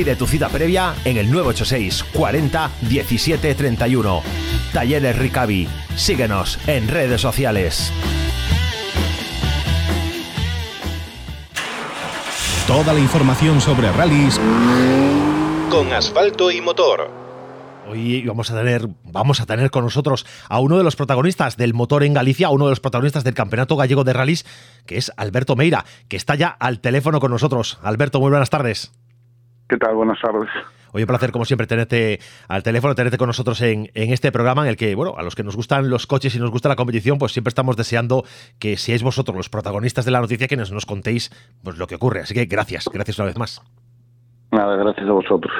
Pide tu cita previa en el 986 40 17 31. Talleres Ricavi. Síguenos en redes sociales. Toda la información sobre rallies con asfalto y motor. Hoy vamos a tener, vamos a tener con nosotros a uno de los protagonistas del motor en Galicia, a uno de los protagonistas del Campeonato Gallego de Rallys, que es Alberto Meira, que está ya al teléfono con nosotros. Alberto, muy buenas tardes. ¿Qué tal? Buenas tardes. Hoy un placer, como siempre, tenerte al teléfono, tenerte con nosotros en, en, este programa en el que, bueno, a los que nos gustan los coches y nos gusta la competición, pues siempre estamos deseando que seáis vosotros los protagonistas de la noticia, que nos, nos contéis pues, lo que ocurre. Así que gracias, gracias una vez más. Nada, gracias a vosotros.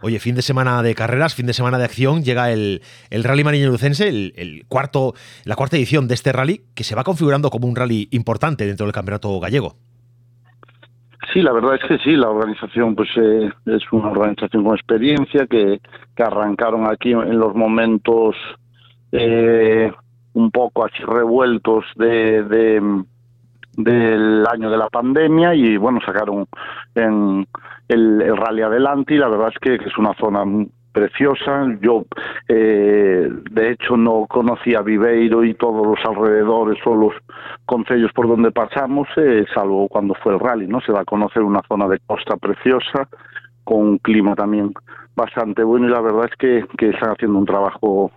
Oye, fin de semana de carreras, fin de semana de acción, llega el, el Rally Mariño-Lucense, el, el, cuarto, la cuarta edición de este rally, que se va configurando como un rally importante dentro del campeonato gallego. Sí, la verdad es que sí, la organización pues eh, es una organización con experiencia que, que arrancaron aquí en los momentos eh, un poco así revueltos de, de, del año de la pandemia y bueno, sacaron en el, el rally adelante y la verdad es que, que es una zona preciosa. Yo, eh, de hecho, no conocía Viveiro y todos los alrededores o los concellos por donde pasamos, eh, salvo cuando fue el rally, ¿no? Se da a conocer una zona de costa preciosa, con un clima también bastante bueno y la verdad es que, que están haciendo un trabajo,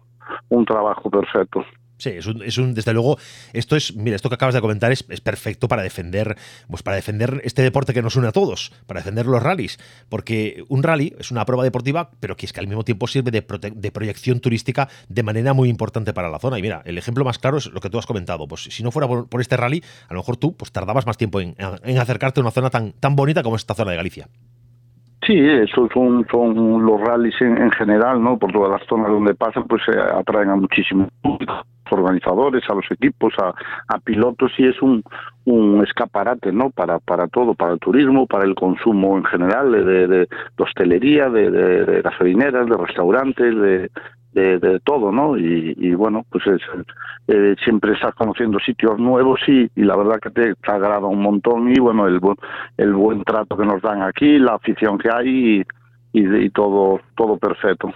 un trabajo perfecto. Sí, es un, es un, desde luego, esto es, mira, esto que acabas de comentar es, es, perfecto para defender, pues para defender este deporte que nos une a todos, para defender los rallies, porque un rally es una prueba deportiva, pero que es que al mismo tiempo sirve de, de proyección turística de manera muy importante para la zona. Y mira, el ejemplo más claro es lo que tú has comentado. Pues si no fuera por, este rally, a lo mejor tú pues tardabas más tiempo en, en acercarte a una zona tan, tan bonita como esta zona de Galicia. Sí, eso son, son los rallies en, en, general, ¿no? Por todas las zonas donde pasan, pues eh, atraen a muchísimo público organizadores, a los equipos, a, pilotos y es un, un escaparate, ¿no? Para, para todo, para el turismo, para el consumo en general, de, hostelería, de, de, de gasolineras, de restaurantes, de, todo, ¿no? Y, bueno, pues es, eh, siempre estás conociendo sitios nuevos y, la verdad que te, agrada un montón y bueno, el, el buen trato que nos dan aquí, la afición que hay y, y, y todo, todo perfecto.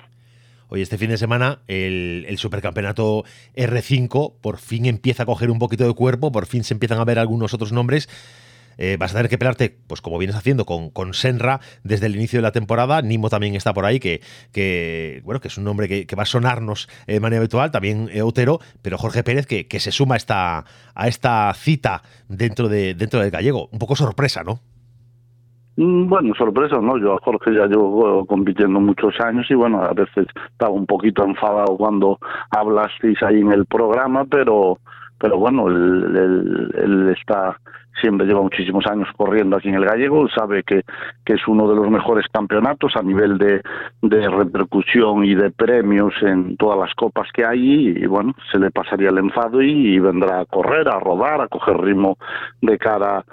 Hoy este fin de semana el, supercampeonato R5 por fin empieza a coger un poquito de cuerpo, por fin se empiezan a ver algunos otros nombres. Eh, vas a tener que pelarte, pues como vienes haciendo con, Senra desde el inicio de la temporada. Nimo también está por ahí, que, bueno, que es un nombre que, va a sonarnos de manera habitual, también Otero, pero Jorge Pérez que, que se suma a esta, a esta cita dentro, de, dentro del gallego. Un poco sorpresa, ¿no? Bueno, sorpresa, ¿no? Yo a Jorge ya llevo compitiendo muchos años y bueno, a veces estaba un poquito enfadado cuando hablasteis ahí en el programa, pero pero bueno, él, él, él, está siempre lleva muchísimos años corriendo aquí en el gallego, sabe que, que es uno de los mejores campeonatos a nivel de, de repercusión y de premios en todas las copas que hay y, bueno, se le pasaría el enfado y, y vendrá a correr, a rodar, a coger ritmo de cara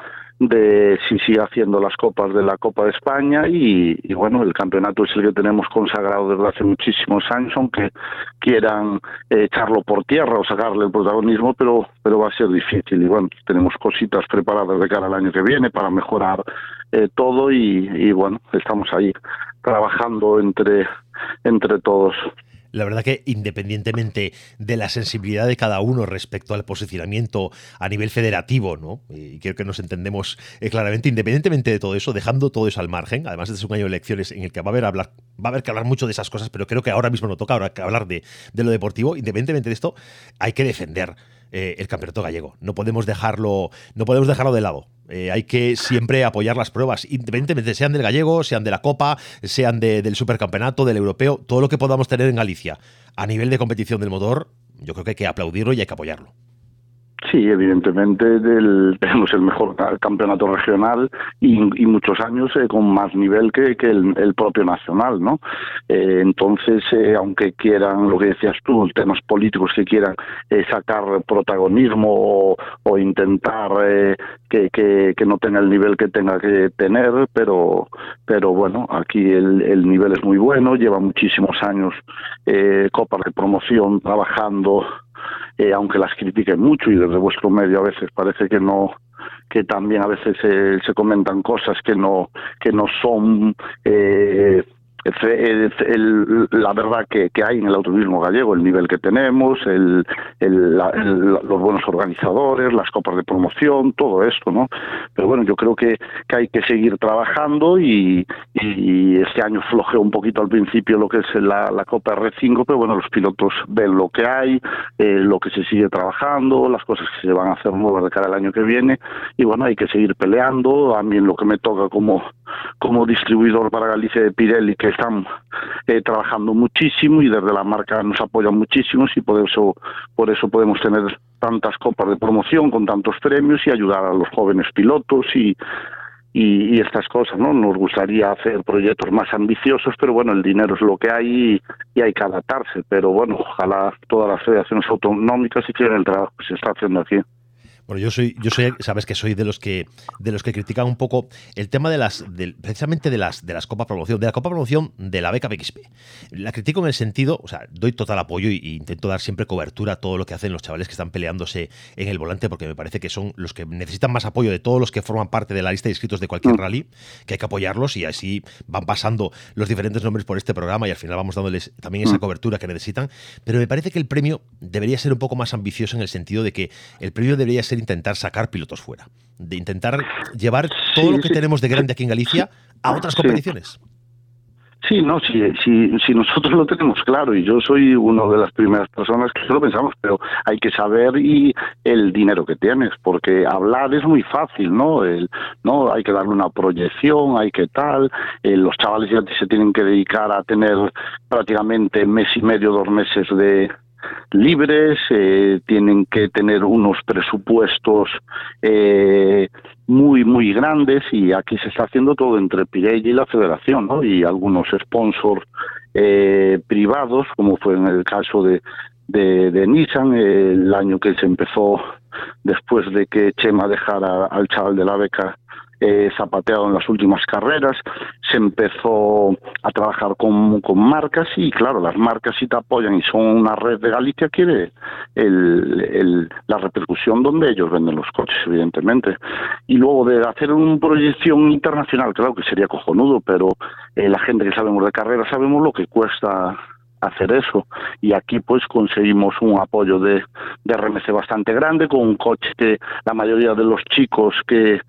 de si sigue haciendo las copas de la Copa de España y, bueno, el campeonato es el que tenemos consagrado desde hace muchísimos años, aunque quieran eh, echarlo por tierra o sacarle el protagonismo, pero, pero va a ser difícil. Y bueno, tenemos cositas preparadas de cara al año que viene para mejorar eh, todo y, y bueno, estamos ahí trabajando entre, entre todos la verdad que independientemente de la sensibilidad de cada uno respecto al posicionamiento a nivel federativo, ¿no? Y creo que nos entendemos eh, claramente, independientemente de todo eso, dejando todo eso al margen, además este es un año de elecciones en el que va a haber, hablar, va a haber que hablar mucho de esas cosas, pero creo que ahora mismo no toca ahora que hablar de, de lo deportivo, independientemente de esto, hay que defender eh, el campeonato gallego. No podemos dejarlo, no podemos dejarlo de lado. Eh, hay que siempre apoyar las pruebas, independientemente sean del gallego, sean de la Copa, sean del supercampeonato, del europeo, todo lo que podamos tener en Galicia a nivel de competición del motor, yo creo que hay que aplaudirlo y hay que apoyarlo. Sí, evidentemente tenemos el mejor campeonato regional y, muchos años eh, con más nivel que, el, propio nacional, ¿no? Eh, entonces, eh, aunque quieran, lo que decías tú, temas políticos que quieran sacar protagonismo o, intentar que, no tenga el nivel que tenga que tener, pero, pero bueno, aquí el, el nivel es muy bueno, lleva muchísimos años copas de promoción trabajando eh, aunque las critiquen mucho y desde vuestro medio a veces parece que no que también a veces se comentan cosas que no que no son eh, la verdad que, hay en el automovilismo gallego, el nivel que tenemos, el, los buenos organizadores, las copas de promoción, todo esto, ¿no? Pero bueno, yo creo que, hay que seguir trabajando y, este año flojeó un poquito al principio lo que es la, Copa R5, pero bueno, los pilotos ven lo que hay, eh, lo que se sigue trabajando, las cosas que se van a hacer nuevas de cara al año que viene y bueno, hay que seguir peleando. A mí lo que me toca como, como distribuidor para Galicia de Pirelli, que están eh, trabajando muchísimo y desde la marca nos apoyan muchísimo y por eso, por eso podemos tener tantas copas de promoción con tantos premios y ayudar a los jóvenes pilotos y, y, estas cosas, ¿no? Nos gustaría hacer proyectos más ambiciosos, pero bueno, el dinero es lo que hay y, hay que adaptarse. Pero bueno, ojalá todas las federaciones autonómicas hicieran el trabajo que se está haciendo aquí. Bueno, yo soy, yo soy, sabes que soy de los que de los que critican un poco el tema de las, precisamente de las de las Copa Promoción, de la Copa Promoción de la beca BXP. La critico en el sentido, o sea, doy total apoyo e intento dar siempre cobertura a todo lo que hacen los chavales que están peleándose en el volante, porque me parece que son los que necesitan más apoyo de todos los que forman parte de la lista de inscritos de cualquier mm. rally, que hay que apoyarlos y así van pasando los diferentes nombres por este programa y al final vamos dándoles también esa mm. cobertura que necesitan. Pero me parece que el premio debería ser un poco más ambicioso en el sentido de que el premio debería ser intentar sacar pilotos fuera, de intentar llevar todo lo que tenemos de grande aquí en Galicia a otras competiciones. Sí, no, si, si, si nosotros lo tenemos claro y yo soy una de las primeras personas que lo pensamos, pero hay que saber y el dinero que tienes, porque hablar es muy fácil, ¿no? El, no hay que darle una proyección, hay que tal, eh, los chavales ya se tienen que dedicar a tener prácticamente mes y medio, dos meses de, libres, eh, tienen que tener unos presupuestos eh, muy, muy grandes y aquí se está haciendo todo entre Pirelli y la federación. Y algunos sponsors eh, privados, como fue en el caso de, de, de Nissan, el año que se empezó después de que Chema dejara al chaval de la beca eh, zapateado en las últimas carreras, se empezó a trabajar con, con, marcas y claro, las marcas si te apoyan y son una red de Galicia quiere el, el, la repercusión donde ellos venden los coches, evidentemente. Y luego de hacer una proyección internacional, claro que sería cojonudo, pero eh, la gente que sabemos de carreras sabemos lo que cuesta hacer eso. Y aquí pues conseguimos un apoyo de, de RMC bastante grande con un coche que la mayoría de los chicos que,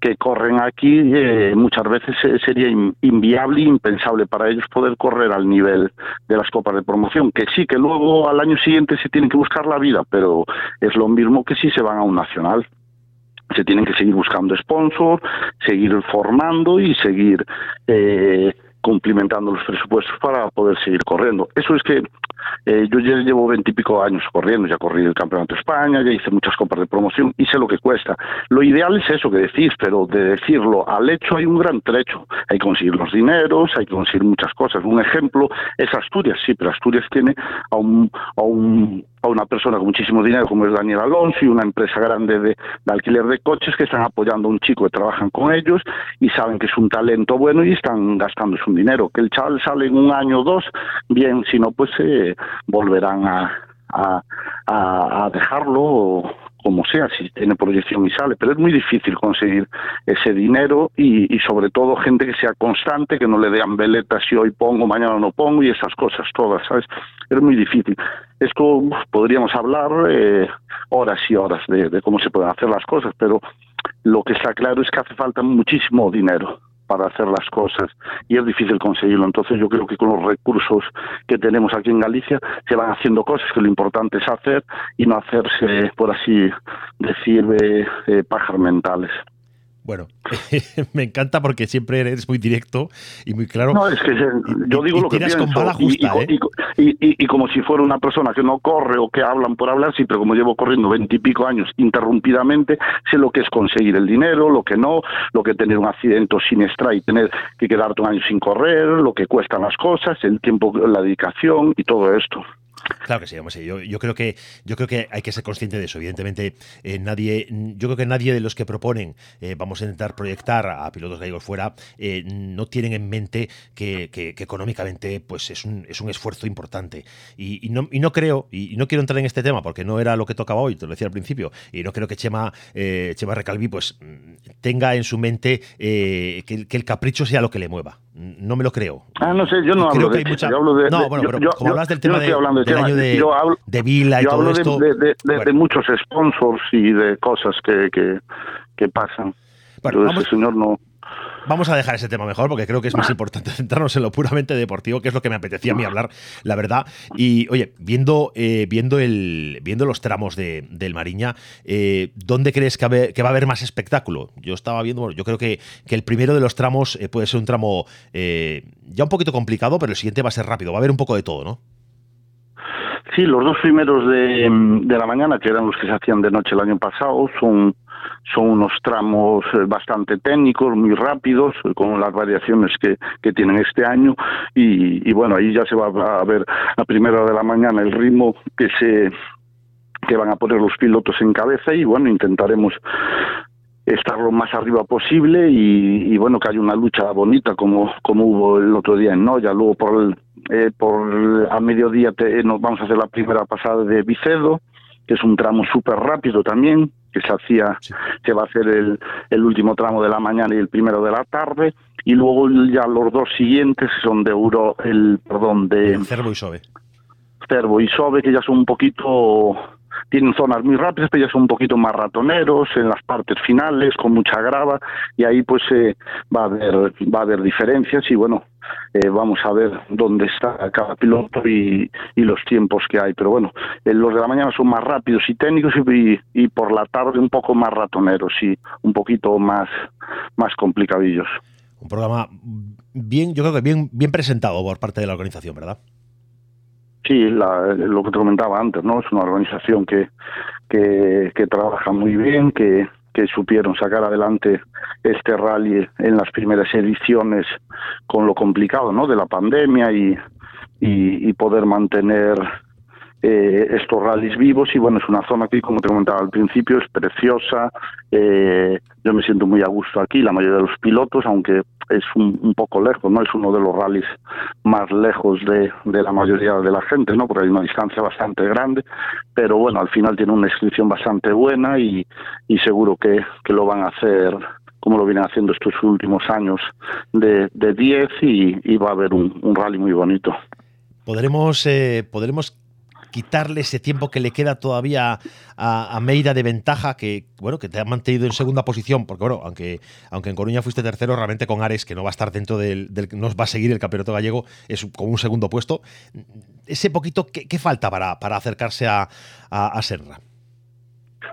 que corren aquí eh, muchas veces sería inviable e impensable para ellos poder correr al nivel de las copas de promoción, que sí, que luego al año siguiente se tienen que buscar la vida, pero es lo mismo que si se van a un nacional se tienen que seguir buscando sponsors, seguir formando y seguir eh, cumplimentando los presupuestos para poder seguir corriendo. Eso es que eh, yo ya llevo veintipico años corriendo, ya corrí el Campeonato de España, ya hice muchas copas de promoción y sé lo que cuesta. Lo ideal es eso que decís, pero de decirlo al hecho hay un gran trecho. Hay que conseguir los dineros, hay que conseguir muchas cosas. Un ejemplo es Asturias, sí, pero Asturias tiene a un, a un a una persona con muchísimo dinero como es Daniel Alonso y una empresa grande de, alquiler de coches que están apoyando a un chico que trabajan con ellos y saben que es un talento bueno y están gastando su dinero. Que el chaval sale en un año o dos, bien, si no, pues eh, volverán a, a, a dejarlo como sea, si tiene proyección y sale, pero es muy difícil conseguir ese dinero y, sobre todo gente que sea constante, que no le dean veletas si hoy pongo, mañana no pongo y esas cosas todas, ¿sabes? Es muy difícil. Esto podríamos hablar eh, horas y horas de cómo se pueden hacer las cosas, pero lo que está claro es que hace falta muchísimo dinero para hacer las cosas y es difícil conseguirlo. Entonces yo creo que con los recursos que tenemos aquí en Galicia se van haciendo cosas que lo importante es hacer y no hacerse, por así decir, de, pajas mentales. Bueno, me encanta porque siempre eres muy directo y muy claro. No, es que yo digo lo que pienso. Con bala justa, y, ¿eh? y, como si fuera una persona que no corre o que hablan por hablar, sí, pero como llevo corriendo veintipico años interrumpidamente, sé lo que es conseguir el dinero, lo que no, lo que tener un accidente sin extra y tener que quedarte un año sin correr, lo que cuestan las cosas, el tiempo, la dedicación y todo esto. Claro que sí, vamos, yo, yo, creo que yo creo que hay que ser consciente de eso. Evidentemente, eh, nadie, yo creo que nadie de los que proponen eh, vamos a intentar proyectar a pilotos gallegos fuera, eh, no tienen en mente que, económicamente pues es un, es un esfuerzo importante. Y, no, creo, y, no quiero entrar en este tema porque no era lo que tocaba hoy, te lo decía al principio, y no creo que Chema, Chema Recalvi pues tenga en su mente que el capricho sea lo que le mueva. No me lo creo. Ah, no sé, yo no hablo de, yo hablo de, No, bueno, pero como hablas del tema de, del año de, yo hablo, de Vila y yo todo hablo esto... De, de, muchos sponsors y de cosas que, que, que pasan. Bueno, vamos, ese señor no... Vamos a dejar ese tema mejor porque creo que es más importante centrarnos en lo puramente deportivo, que es lo que me apetecía a mí hablar, la verdad. Y oye, viendo, eh, viendo, el, viendo los tramos de, del Mariña, eh, ¿dónde crees que, va a haber más espectáculo? Yo estaba viendo, yo creo que, que el primero de los tramos eh, puede ser un tramo ya un poquito complicado, pero el siguiente va a ser rápido, va a haber un poco de todo, ¿no? Sí, los dos primeros de, de la mañana, que eran los que se hacían de noche el año pasado, son son unos tramos eh, bastante técnicos, muy rápidos, con las variaciones que, que tienen este año. Y, bueno, ahí ya se va a ver a primera de la mañana el ritmo que se que van a poner los pilotos en cabeza y bueno, intentaremos estar lo más arriba posible y, bueno, que haya una lucha bonita como, como hubo el otro día en Noya. Luego por el, eh, por a mediodía nos vamos a hacer la primera pasada de Vicedo, que es un tramo súper rápido también, que se hacía, se va a hacer el, el, último tramo de la mañana y el primero de la tarde, y luego ya los dos siguientes son de Euro, el, perdón, de... Cervo y Sobe. Cervo y Sobe, que ya son un poquito tienen zonas muy rápidas, pero ya son un poquito más ratoneros en las partes finales, con mucha grava, y ahí pues eh, va a haber va a haber diferencias y bueno, eh, vamos a ver dónde está cada piloto y, los tiempos que hay. Pero bueno, eh, los de la mañana son más rápidos y técnicos y, y, por la tarde un poco más ratoneros y un poquito más, más complicadillos. Un programa bien, yo creo que bien, bien presentado por parte de la organización, ¿verdad? Sí, lo que te comentaba antes, ¿no? Es una organización que, que, que trabaja muy bien, que, que supieron sacar adelante este rally en las primeras ediciones con lo complicado ¿no? de la pandemia y, y, poder mantener eh, estos rallies vivos y bueno es una zona que como te comentaba al principio es preciosa eh, yo me siento muy a gusto aquí la mayoría de los pilotos aunque es un, poco lejos, ¿no? Es uno de los rallies más lejos de, de, la mayoría de la gente, ¿no? Porque hay una distancia bastante grande, pero bueno, al final tiene una inscripción bastante buena y, y seguro que, que lo van a hacer como lo vienen haciendo estos últimos años de 10 y, va a haber un, un rally muy bonito. Podremos, eh, podremos quitarle ese tiempo que le queda todavía a, a, Meira de ventaja, que bueno, que te ha mantenido en segunda posición, porque bueno, aunque, aunque en Coruña fuiste tercero, realmente con Ares, que no va a estar dentro del, del no va a seguir el campeonato gallego, es como un segundo puesto. Ese poquito, ¿qué, falta para, para acercarse a, a, Serra?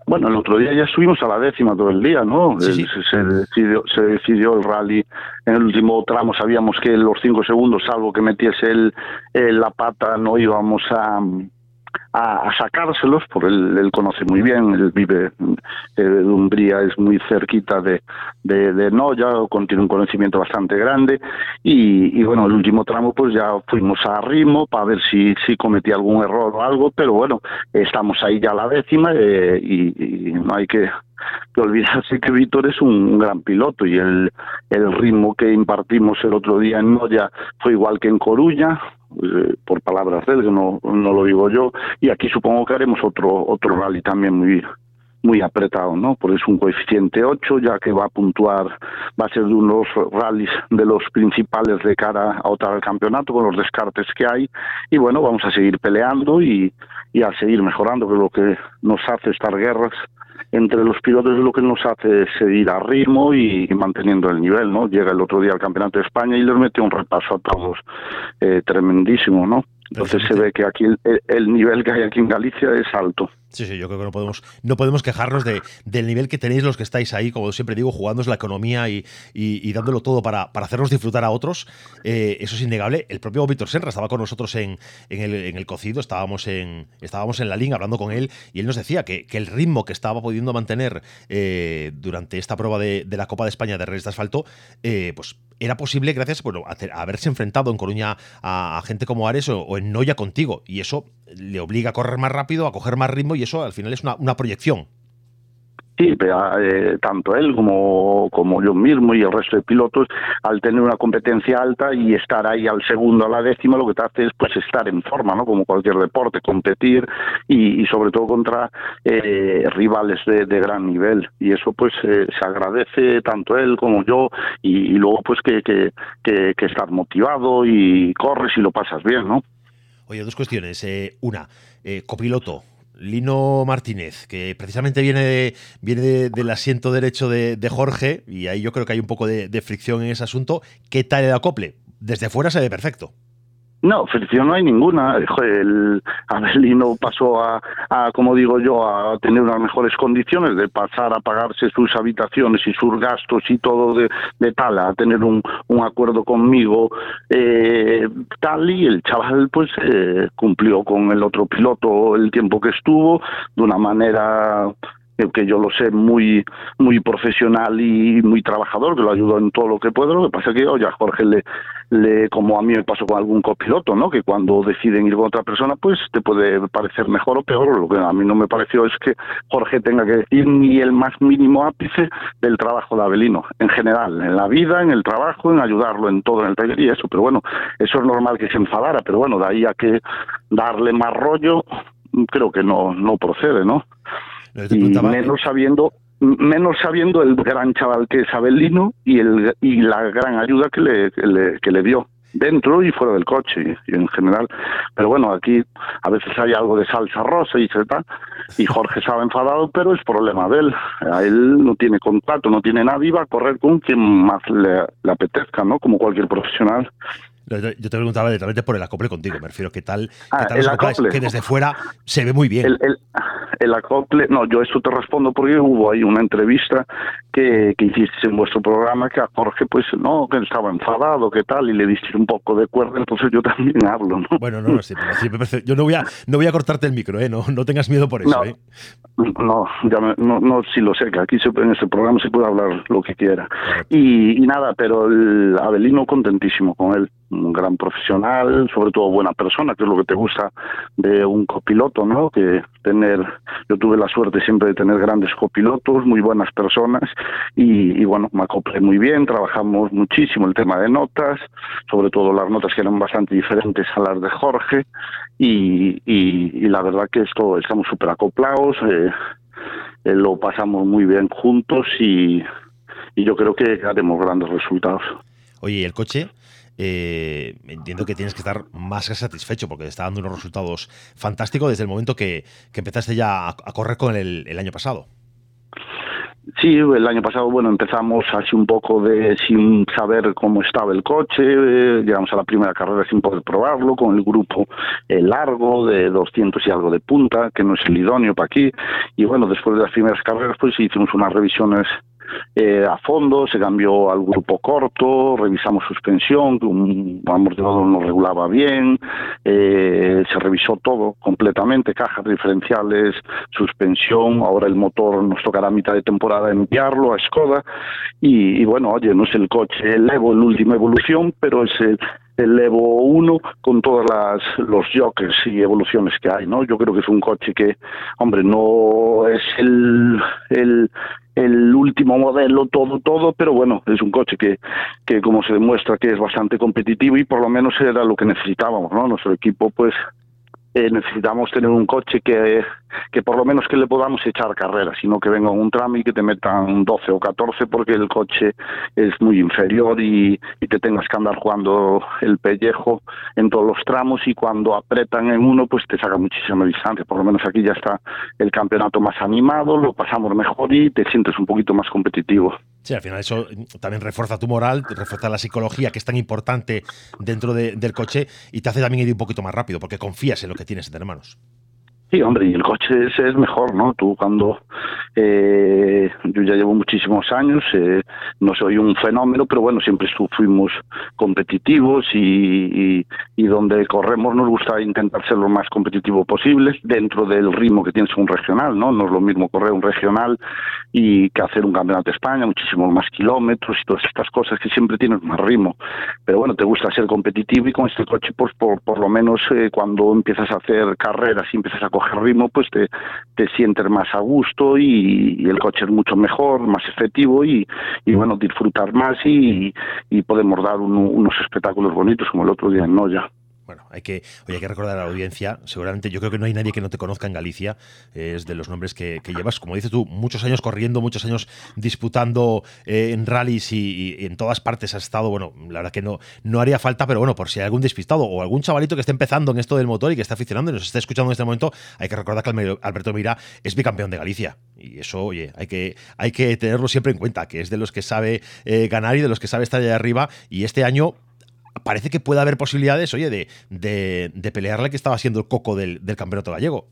Bueno, el otro día ya subimos a la décima todo el día, ¿no? Se, decidió, se decidió el rally. En el último tramo sabíamos que los cinco segundos, salvo que metiese el, la pata, no íbamos a, a, sacárselos, porque él, él, conoce muy bien, él vive, eh, Umbría es muy cerquita de, de, Noya, tiene un conocimiento bastante grande, y, bueno, el último tramo pues ya fuimos a ritmo para ver si, si cometí algún error o algo, pero bueno, estamos ahí ya a la décima eh, y, y no hay que que olvidarse que Víctor es un gran piloto y el, el ritmo que impartimos el otro día en Noya fue igual que en Coruña, eh, por palabras de él, no, no lo digo yo, y aquí supongo que haremos otro, otro rally también muy muy apretado, ¿no? Porque es un coeficiente 8, ya que va a puntuar, va a ser de unos rallies de los principales de cara a otra campeonato, con los descartes que hay, y bueno, vamos a seguir peleando y, y a seguir mejorando, que es lo que nos hace estar guerras entre los pilotos es lo que nos hace seguir a ritmo y, manteniendo el nivel, ¿no? Llega el otro día al Campeonato de España y les mete un repaso a todos eh, tremendísimo, ¿no? Entonces se ve que aquí el, el, nivel que hay aquí en Galicia es alto. Sí, sí, yo creo que no podemos, no podemos quejarnos de, del nivel que tenéis los que estáis ahí, como siempre digo, jugándoos la economía y, y, dándolo todo para, para, hacernos disfrutar a otros. Eh, eso es innegable. El propio Víctor Serra estaba con nosotros en, en, el, cocido, estábamos en, estábamos en la liga hablando con él y él nos decía que, que el ritmo que estaba pudiendo mantener eh, durante esta prueba de, de, la Copa de España de Reyes de Asfalto, eh, pues era posible gracias bueno, a, haberse enfrentado en Coruña a, gente como Ares o, o, en Noya contigo. Y eso le obliga a correr más rápido, a coger más ritmo y eso al final es una, una proyección. Sí, pero, eh, tanto él como, como yo mismo y el resto de pilotos, al tener una competencia alta y estar ahí al segundo, a la décima, lo que te hace es pues estar en forma, ¿no? Como cualquier deporte, competir y, y sobre todo contra eh, rivales de, de, gran nivel. Y eso pues eh, se agradece tanto él como yo y, luego pues que, que, que, que estar motivado y corres y lo pasas bien, ¿no? Oye, dos cuestiones. Eh, una, eh, copiloto, Lino Martínez, que precisamente viene, de, viene de, del asiento derecho de, de, Jorge, y ahí yo creo que hay un poco de, de, fricción en ese asunto. ¿Qué tal el acople? Desde fuera se ve perfecto. No, fricción no hay ninguna. El Abelino pasó a, a, como digo yo, a tener unas mejores condiciones de pasar a pagarse sus habitaciones y sus gastos y todo de, de tal, a tener un, un acuerdo conmigo eh, tal y el chaval pues eh, cumplió con el otro piloto el tiempo que estuvo de una manera que yo lo sé muy muy profesional y muy trabajador, que lo ayudo en todo lo que puedo. Lo que pasa es que, oye, a Jorge le, le, como a mí me pasó con algún copiloto, ¿no? Que cuando deciden ir con otra persona, pues te puede parecer mejor o peor. Lo que a mí no me pareció es que Jorge tenga que decir ni el más mínimo ápice del trabajo de Abelino, en general, en la vida, en el trabajo, en ayudarlo en todo, en el taller y eso. Pero bueno, eso es normal que se enfadara, pero bueno, de ahí a que darle más rollo, creo que no, no procede, ¿no? Y menos sabiendo menos sabiendo el gran chaval que es Abelino y el y la gran ayuda que le, que le, que le dio dentro y fuera del coche y, en general. Pero bueno aquí a veces hay algo de salsa rosa y tal y Jorge estaba enfadado pero es problema de él. A él no tiene contrato no tiene nadie va a correr con quien más le, le apetezca no como cualquier profesional yo te preguntaba directamente por el acople contigo, me refiero, ¿qué tal, ah, qué tal el acople. que desde fuera se ve muy bien? El, el, el, acople, no, yo eso te respondo porque hubo ahí una entrevista que, que hiciste en vuestro programa que a Jorge, pues, no, que estaba enfadado, qué tal, y le diste un poco de cuerda, entonces yo también hablo, ¿no? Bueno, no, no, sí, sí, yo no voy, a, no voy a cortarte el micro, ¿eh? No, no tengas miedo por eso, no, ¿eh? No, ya me, no, no, sí lo sé, que aquí se, en este programa se puede hablar lo que quiera. Y, y nada, pero el Abelino contentísimo con él un gran profesional, sobre todo buena persona, que es lo que te gusta de un copiloto, ¿no? Que tener, yo tuve la suerte siempre de tener grandes copilotos, muy buenas personas y, y bueno, me acoplé muy bien, trabajamos muchísimo el tema de notas, sobre todo las notas que eran bastante diferentes a las de Jorge y, y, y la verdad que esto estamos súper acoplados, eh, eh, lo pasamos muy bien juntos y, y yo creo que haremos grandes resultados. Oye, ¿y el coche? Eh, entiendo que tienes que estar más que satisfecho porque te está dando unos resultados fantásticos desde el momento que, que empezaste ya a, correr con el, el, año pasado. Sí, el año pasado, bueno, empezamos así un poco de sin saber cómo estaba el coche, eh, llegamos a la primera carrera sin poder probarlo, con el grupo eh, largo de 200 y algo de punta, que no es el idóneo para aquí, y bueno, después de las primeras carreras, pues hicimos unas revisiones eh, a fondo, se cambió al grupo corto, revisamos suspensión, un amortiguador no regulaba bien, eh, se revisó todo completamente, cajas diferenciales, suspensión, ahora el motor nos tocará mitad de temporada enviarlo a Skoda. Y, y bueno, oye, no es el coche el Evo, la última evolución, pero es el, el Evo 1 con todas las los jokers y evoluciones que hay, ¿no? Yo creo que es un coche que, hombre, no es el, el el último modelo, todo, todo, pero bueno, es un coche que, que como se demuestra que es bastante competitivo y por lo menos era lo que necesitábamos, ¿no? Nuestro equipo, pues, eh, necesitamos tener un coche que, que por lo menos que le podamos echar carrera, sino que venga un tram y que te metan 12 o 14 porque el coche es muy inferior y, y te tengas que andar jugando el pellejo en todos los tramos y cuando apretan en uno pues te saca muchísima distancia, por lo menos aquí ya está el campeonato más animado, lo pasamos mejor y te sientes un poquito más competitivo. Sí, al final eso también refuerza tu moral, refuerza la psicología que es tan importante dentro de, del coche y te hace también ir un poquito más rápido porque confías en lo que tienes entre manos. Sí, hombre, y el coche es, mejor, ¿no? Tú cuando... Eh, yo ya llevo muchísimos años, eh, no soy un fenómeno, pero bueno, siempre fuimos competitivos y, y, donde corremos nos gusta intentar ser lo más competitivo posible dentro del ritmo que tienes un regional, ¿no? No es lo mismo correr un regional y que hacer un campeonato de España, muchísimos más kilómetros y todas estas cosas que siempre tienes más ritmo. Pero bueno, te gusta ser competitivo y con este coche, pues por, por lo menos eh, cuando empiezas a hacer carreras y empiezas a coger ritmo, pues te, te sientes más a gusto y, el coche es mucho mejor, más efectivo y, y bueno, disfrutar más y, y podemos dar unos espectáculos bonitos como el otro día en Noya. Bueno, hay que, oye, hay que recordar a la audiencia, seguramente yo creo que no hay nadie que no te conozca en Galicia, es de los nombres que, llevas, como dices tú, muchos años corriendo, muchos años disputando eh, en rallies y, en todas partes has estado, bueno, la verdad que no, no haría falta, pero bueno, por si hay algún despistado o algún chavalito que esté empezando en esto del motor y que está aficionando y nos está escuchando en este momento, hay que recordar que Alberto Mira es bicampeón de Galicia. Y eso, oye, hay que, hay que tenerlo siempre en cuenta, que es de los que sabe eh, ganar y de los que sabe estar allá arriba. Y este año parece que puede haber posibilidades, oye, de, de, pelearle que estaba siendo el coco del, campeonato gallego.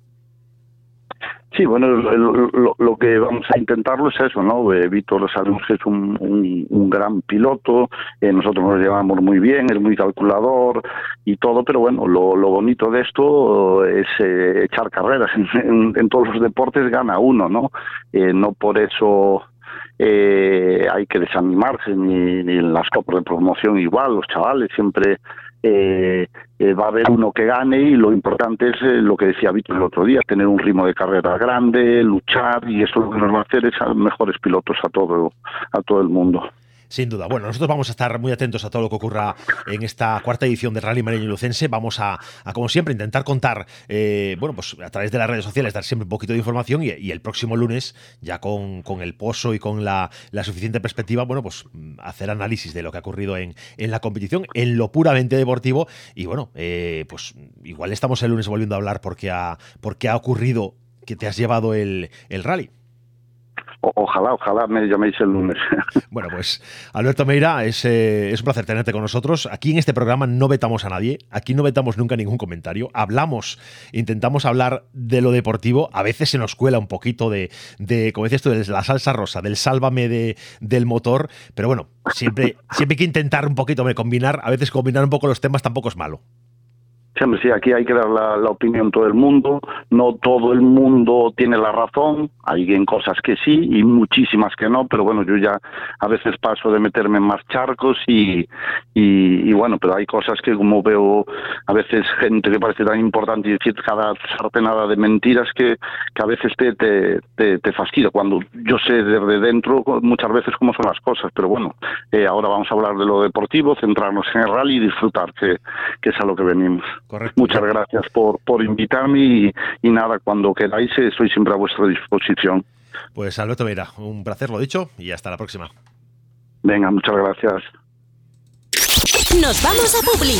Sí, bueno, lo, que vamos a intentarlo es eso, ¿no? Eh, Víctor sabemos que es un, un, gran piloto, eh, nosotros nos llevamos muy bien, es muy calculador y todo, pero bueno, lo, bonito de esto es eh, echar carreras. En, todos los deportes gana uno, ¿no? no por eso eh, hay que desanimarse, ni, en las copas de promoción igual, los chavales siempre eh, eh, va a haber uno que gane y lo importante es lo que decía Víctor el otro día, tener un ritmo de carrera grande, luchar y eso lo que nos va a hacer es a mejores pilotos a todo, a todo el mundo. Sin duda. Bueno, nosotros vamos a estar muy atentos a todo lo que ocurra en esta cuarta edición de Rally Mareño Lucense. Vamos a, como siempre, intentar contar, eh, bueno, pues a través de las redes sociales, dar siempre un poquito de información y, el próximo lunes, ya con, el pozo y con la, suficiente perspectiva, bueno, pues hacer análisis de lo que ha ocurrido en, la competición, en lo puramente deportivo. Y bueno, eh, pues igual estamos el lunes volviendo a hablar porque ha, porque ha ocurrido que te has llevado el, el rally ojalá, ojalá me llaméis el lunes. Bueno, pues Alberto Meira, es, eh, es, un placer tenerte con nosotros. Aquí en este programa no vetamos a nadie, aquí no vetamos nunca ningún comentario. Hablamos, intentamos hablar de lo deportivo. A veces se nos cuela un poquito de, de como decías tú, de la salsa rosa, del sálvame de, del motor. Pero bueno, siempre, siempre hay que intentar un poquito de combinar. A veces combinar un poco los temas tampoco es malo. Siempre sí, aquí hay que dar la, la, opinión todo el mundo. No todo el mundo tiene la razón. Hay en cosas que sí y muchísimas que no. Pero bueno, yo ya a veces paso de meterme en más charcos y, y, bueno, pero hay cosas que como veo a veces gente que parece tan importante y decir cada sartenada de mentiras que, que a veces te, te, te, fastidia. Cuando yo sé desde dentro muchas veces cómo son las cosas. Pero bueno, eh, ahora vamos a hablar de lo deportivo, centrarnos en el rally y disfrutar, que, que es a lo que venimos. Muchas gracias por, por invitarme y, nada, cuando queráis estoy siempre a vuestra disposición. Pues Alberto mira un placer lo dicho y hasta la próxima. Venga, muchas gracias. Nos vamos a Publi.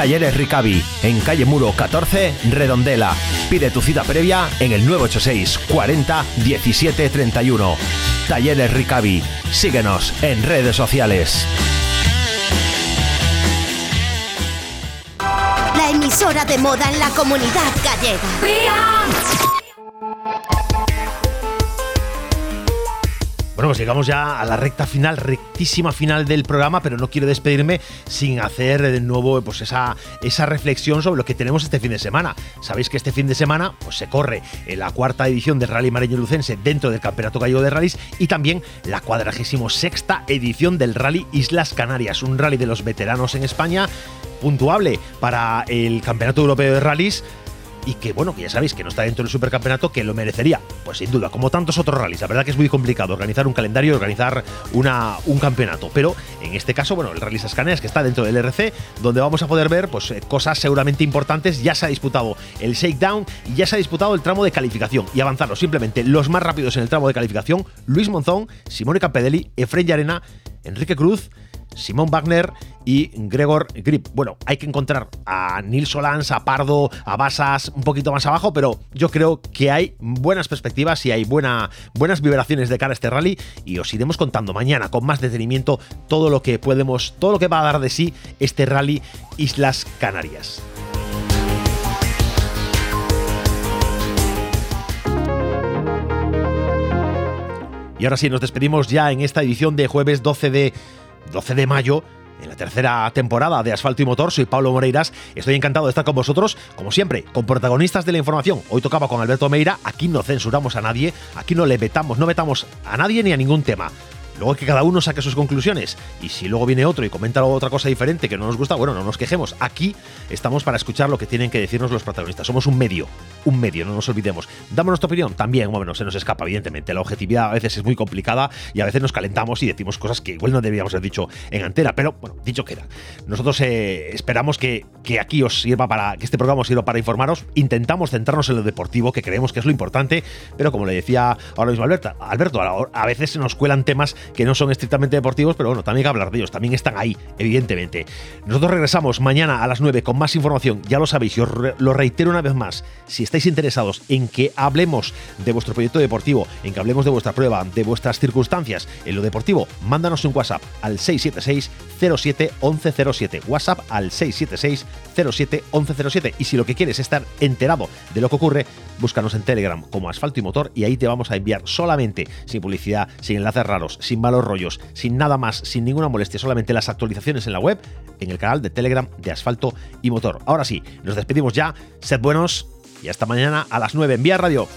Talleres Ricavi, en calle Muro 14, Redondela. Pide tu cita previa en el 986 40 17 31. Talleres Ricavi. Síguenos en redes sociales. La emisora de moda en la comunidad gallega. Pues llegamos ya a la recta final, rectísima final del programa, pero no quiero despedirme sin hacer de nuevo pues esa, esa reflexión sobre lo que tenemos este fin de semana. Sabéis que este fin de semana pues, se corre la cuarta edición del Rally Mareño Lucense dentro del Campeonato Gallego de Rallys y también la cuadragésimo sexta edición del Rally Islas Canarias, un rally de los veteranos en España, puntuable para el Campeonato Europeo de Rallys y que, bueno, que ya sabéis que no está dentro del supercampeonato, que lo merecería. Pues sin duda, como tantos otros rallies. La verdad que es muy complicado organizar un calendario organizar una, un campeonato. Pero en este caso, bueno, el Rally Sascaneas que está dentro del RC, donde vamos a poder ver pues, eh, cosas seguramente importantes. Ya se ha disputado el shakedown y ya se ha disputado el tramo de calificación. Y avanzarlo simplemente los más rápidos en el tramo de calificación: Luis Monzón, Simone Campedelli, Efren Yarena, Enrique Cruz. Simón Wagner y Gregor Grip. Bueno, hay que encontrar a Nils Solans, a Pardo, a Basas un poquito más abajo, pero yo creo que hay buenas perspectivas y hay buena, buenas vibraciones de cara a este rally y os iremos contando mañana con más detenimiento todo lo que podemos, todo lo que va a dar de sí este rally Islas Canarias. Y ahora sí, nos despedimos ya en esta edición de jueves 12 de 12 de mayo en la tercera temporada de Asfalto y Motor. Soy Pablo Moreiras. Estoy encantado de estar con vosotros, como siempre, con protagonistas de la información. Hoy tocaba con Alberto Meira. Aquí no censuramos a nadie, aquí no le vetamos, no vetamos a nadie ni a ningún tema. Luego que cada uno saque sus conclusiones. Y si luego viene otro y comenta otra cosa diferente que no nos gusta, bueno, no nos quejemos. Aquí estamos para escuchar lo que tienen que decirnos los protagonistas. Somos un medio, un medio, no nos olvidemos. Damos nuestra opinión también, bueno, se nos escapa, evidentemente. La objetividad a veces es muy complicada y a veces nos calentamos y decimos cosas que igual no debíamos haber dicho en antera, pero bueno, dicho queda. Nosotros eh, esperamos que, que aquí os sirva para, que este programa os sirva para informaros. Intentamos centrarnos en lo deportivo, que creemos que es lo importante, pero como le decía ahora mismo Alberto, Alberto a veces se nos cuelan temas que no son estrictamente deportivos, pero bueno, también hay que hablar de ellos, también están ahí, evidentemente. Nosotros regresamos mañana a las 9 con más información, ya lo sabéis, y os lo reitero una vez más, si estáis interesados en que hablemos de vuestro proyecto deportivo, en que hablemos de vuestra prueba, de vuestras circunstancias en lo deportivo, mándanos un WhatsApp al 676 07 1107, WhatsApp al 676 07 1107 y si lo que quieres es estar enterado de lo que ocurre, búscanos en Telegram como Asfalto y Motor y ahí te vamos a enviar solamente, sin publicidad, sin enlaces raros, sin malos rollos, sin nada más, sin ninguna molestia, solamente las actualizaciones en la web, en el canal de Telegram de Asfalto y Motor. Ahora sí, nos despedimos ya, sed buenos y hasta mañana a las 9 en Vía Radio.